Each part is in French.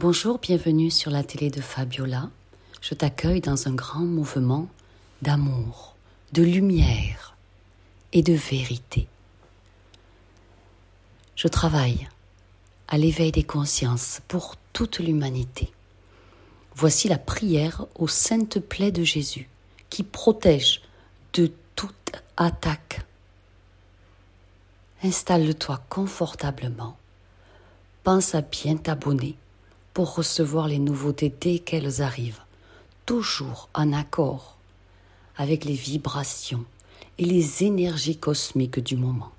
Bonjour, bienvenue sur la télé de Fabiola. Je t'accueille dans un grand mouvement d'amour, de lumière et de vérité. Je travaille à l'éveil des consciences pour toute l'humanité. Voici la prière aux saintes plaies de Jésus qui protège de toute attaque. Installe-toi confortablement. Pense à bien t'abonner pour recevoir les nouveautés dès qu'elles arrivent, toujours en accord avec les vibrations et les énergies cosmiques du moment.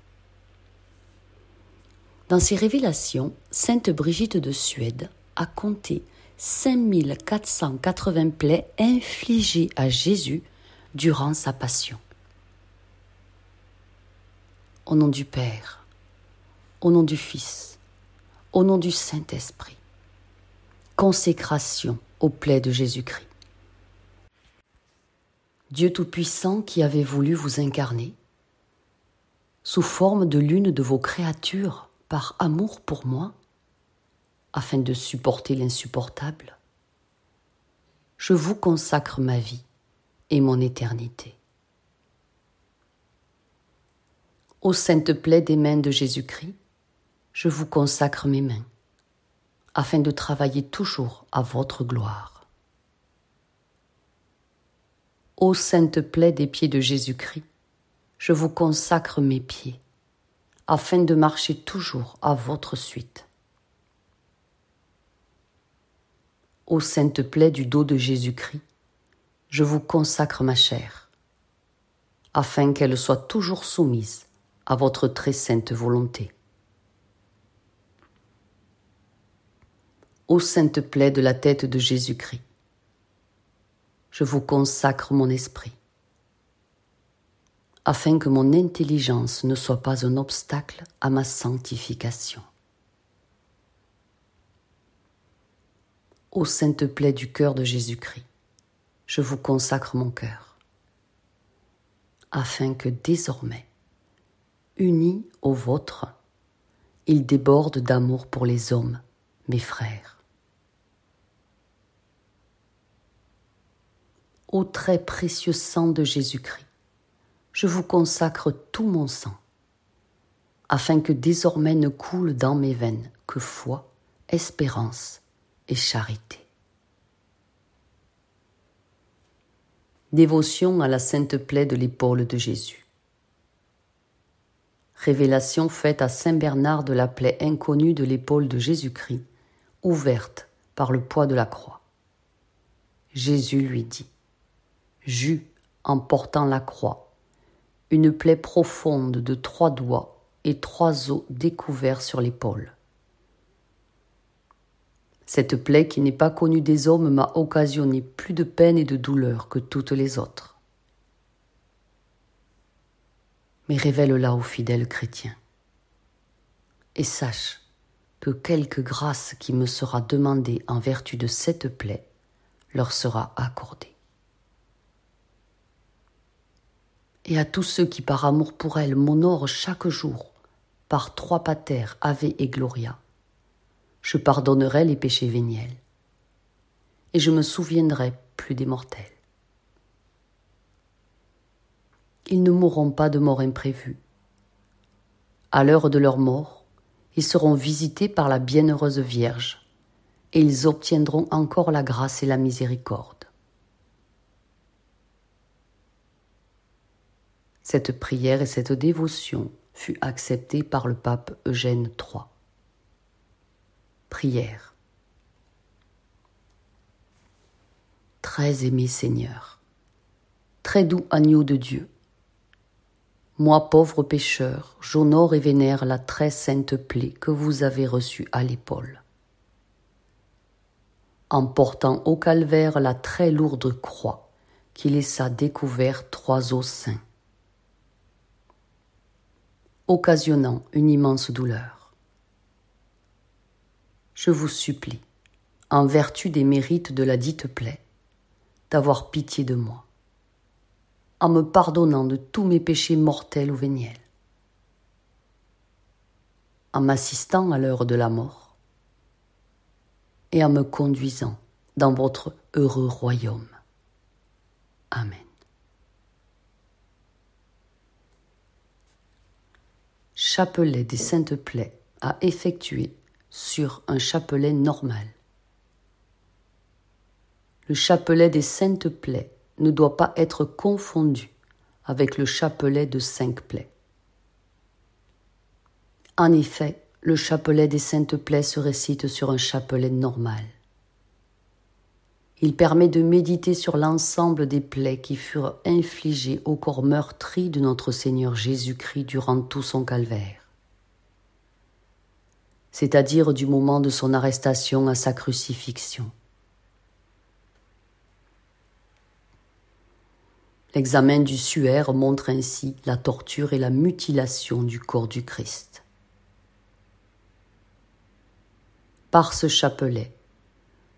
Dans ses révélations, Sainte Brigitte de Suède a compté 5480 plaies infligées à Jésus durant sa passion. Au nom du Père, au nom du Fils, au nom du Saint-Esprit consécration aux plaies de Jésus-Christ. Dieu Tout-Puissant qui avait voulu vous incarner, sous forme de l'une de vos créatures, par amour pour moi, afin de supporter l'insupportable, je vous consacre ma vie et mon éternité. Ô sainte plaie des mains de Jésus-Christ, je vous consacre mes mains afin de travailler toujours à votre gloire. Ô sainte plaie des pieds de Jésus-Christ, je vous consacre mes pieds, afin de marcher toujours à votre suite. Ô sainte plaie du dos de Jésus-Christ, je vous consacre ma chair, afin qu'elle soit toujours soumise à votre très sainte volonté. Ô sainte plaie de la tête de Jésus-Christ. Je vous consacre mon esprit, afin que mon intelligence ne soit pas un obstacle à ma sanctification. Ô sainte plaie du cœur de Jésus-Christ, je vous consacre mon cœur, afin que désormais, uni au vôtre, il déborde d'amour pour les hommes, mes frères. Au très précieux sang de Jésus-Christ, je vous consacre tout mon sang, afin que désormais ne coule dans mes veines que foi, espérance et charité. Dévotion à la sainte plaie de l'épaule de Jésus. Révélation faite à Saint Bernard de la plaie inconnue de l'épaule de Jésus-Christ, ouverte par le poids de la croix. Jésus lui dit Jus en portant la croix, une plaie profonde de trois doigts et trois os découverts sur l'épaule. Cette plaie qui n'est pas connue des hommes m'a occasionné plus de peine et de douleur que toutes les autres. Mais révèle-la aux fidèles chrétiens. Et sache que quelque grâce qui me sera demandée en vertu de cette plaie leur sera accordée. Et à tous ceux qui par amour pour elle m'honorent chaque jour par trois patères, Ave et Gloria. Je pardonnerai les péchés véniels et je me souviendrai plus des mortels. Ils ne mourront pas de mort imprévue. À l'heure de leur mort, ils seront visités par la bienheureuse Vierge et ils obtiendront encore la grâce et la miséricorde. Cette prière et cette dévotion fut acceptée par le pape Eugène III. Prière. Très aimé Seigneur, très doux agneau de Dieu, moi pauvre pécheur, j'honore et vénère la très sainte plaie que vous avez reçue à l'épaule. En portant au calvaire la très lourde croix qui laissa découvert trois os saints occasionnant une immense douleur. Je vous supplie, en vertu des mérites de la dite plaie, d'avoir pitié de moi, en me pardonnant de tous mes péchés mortels ou véniels, en m'assistant à l'heure de la mort, et en me conduisant dans votre heureux royaume. Amen. Chapelet des Saintes Plaies à effectuer sur un chapelet normal. Le chapelet des Saintes Plaies ne doit pas être confondu avec le chapelet de cinq plaies. En effet, le chapelet des Saintes Plaies se récite sur un chapelet normal. Il permet de méditer sur l'ensemble des plaies qui furent infligées au corps meurtri de notre Seigneur Jésus-Christ durant tout son calvaire, c'est-à-dire du moment de son arrestation à sa crucifixion. L'examen du suaire montre ainsi la torture et la mutilation du corps du Christ. Par ce chapelet,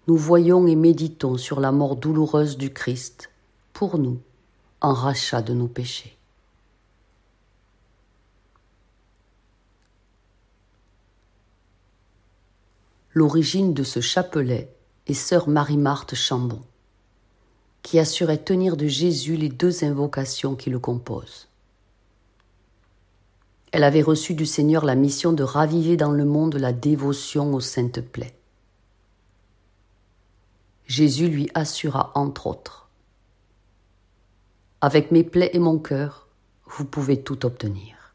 nous voyons et méditons sur la mort douloureuse du Christ pour nous en rachat de nos péchés. L'origine de ce chapelet est sœur Marie-Marthe Chambon qui assurait tenir de Jésus les deux invocations qui le composent. Elle avait reçu du Seigneur la mission de raviver dans le monde la dévotion aux saintes plaies. Jésus lui assura entre autres Avec mes plaies et mon cœur, vous pouvez tout obtenir.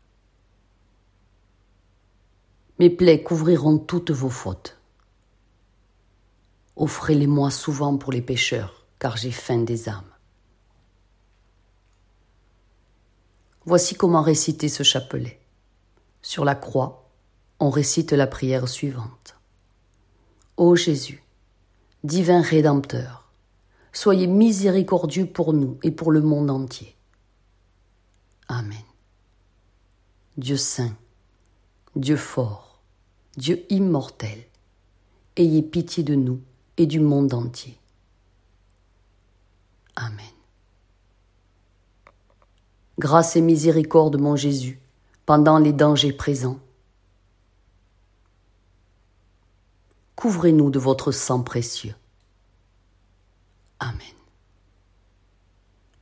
Mes plaies couvriront toutes vos fautes. Offrez-les-moi souvent pour les pécheurs car j'ai faim des âmes. Voici comment réciter ce chapelet. Sur la croix, on récite la prière suivante. Ô Jésus, divin Rédempteur, soyez miséricordieux pour nous et pour le monde entier. Amen. Dieu saint, Dieu fort, Dieu immortel, ayez pitié de nous et du monde entier. Amen. Grâce et miséricorde, mon Jésus, pendant les dangers présents. Couvrez-nous de votre sang précieux. Amen.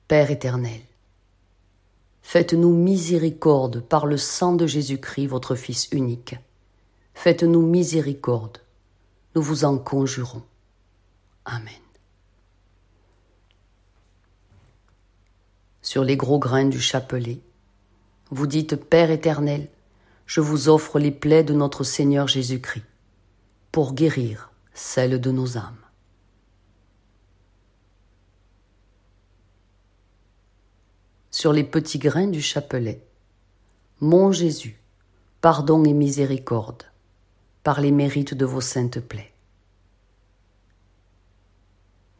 Père éternel, faites-nous miséricorde par le sang de Jésus-Christ, votre Fils unique. Faites-nous miséricorde. Nous vous en conjurons. Amen. sur les gros grains du chapelet. Vous dites, Père éternel, je vous offre les plaies de notre Seigneur Jésus-Christ, pour guérir celles de nos âmes. Sur les petits grains du chapelet, Mon Jésus, pardon et miséricorde, par les mérites de vos saintes plaies.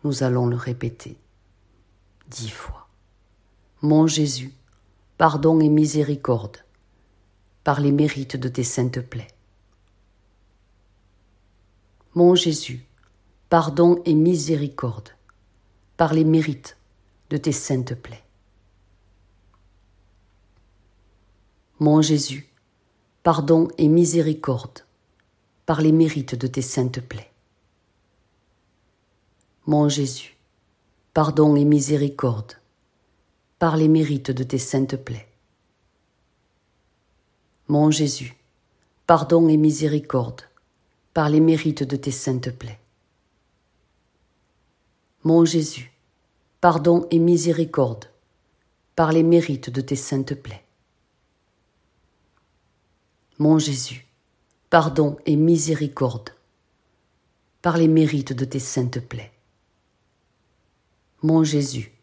Nous allons le répéter dix fois. Mon Jésus, pardon et miséricorde, par les mérites de tes saintes plaies. Mon Jésus, pardon et miséricorde, par les mérites de tes saintes plaies. Mon Jésus, pardon et miséricorde, par les mérites de tes saintes plaies. Mon Jésus, pardon et miséricorde, par les mérites de tes saintes plaies. Mon Jésus, pardon et miséricorde, par les mérites de tes saintes plaies. Mon Jésus, pardon et miséricorde, par les mérites de tes saintes plaies. Mon Jésus, pardon et miséricorde, par les mérites de tes saintes plaies. Mon Jésus,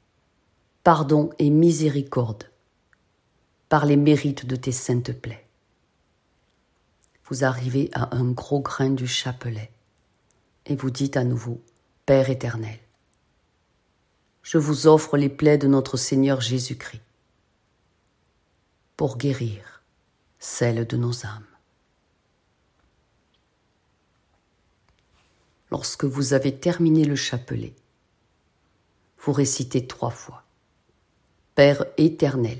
pardon et miséricorde par les mérites de tes saintes plaies. Vous arrivez à un gros grain du chapelet et vous dites à nouveau, Père éternel, je vous offre les plaies de notre Seigneur Jésus-Christ pour guérir celles de nos âmes. Lorsque vous avez terminé le chapelet, vous récitez trois fois. Père éternel,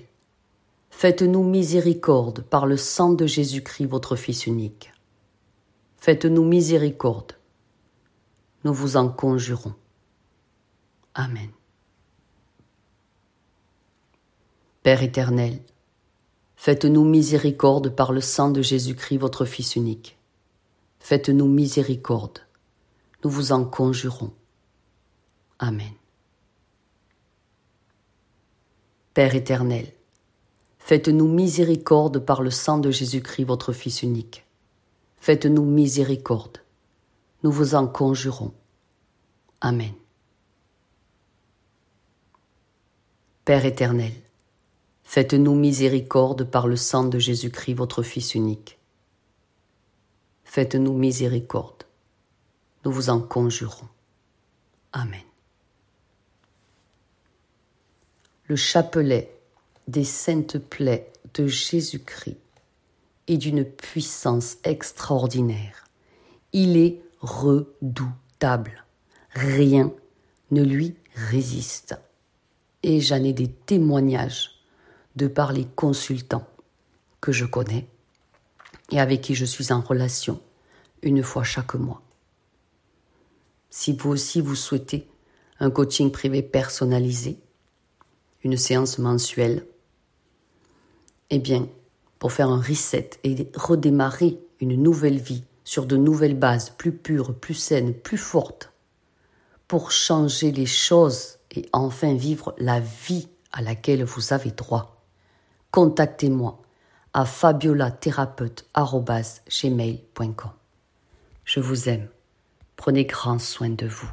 faites-nous miséricorde par le sang de Jésus-Christ, votre Fils unique. Faites-nous miséricorde nous vous en conjurons. Amen. Père éternel, faites-nous miséricorde par le sang de Jésus-Christ, votre Fils unique. Faites-nous miséricorde, nous vous en conjurons. Amen. Père éternel, faites-nous miséricorde par le sang de Jésus-Christ, votre Fils unique. Faites-nous miséricorde, nous vous en conjurons. Amen. Père éternel, faites-nous miséricorde par le sang de Jésus-Christ, votre Fils unique. Faites-nous miséricorde, nous vous en conjurons. Amen. Le chapelet des saintes plaies de Jésus-Christ est d'une puissance extraordinaire. Il est redoutable. Rien ne lui résiste. Et j'en ai des témoignages de par les consultants que je connais et avec qui je suis en relation une fois chaque mois. Si vous aussi vous souhaitez un coaching privé personnalisé, une séance mensuelle, eh bien, pour faire un reset et redémarrer une nouvelle vie sur de nouvelles bases plus pures, plus saines, plus fortes, pour changer les choses et enfin vivre la vie à laquelle vous avez droit, contactez-moi à fabiolathérapeute.gmail.com. Je vous aime. Prenez grand soin de vous.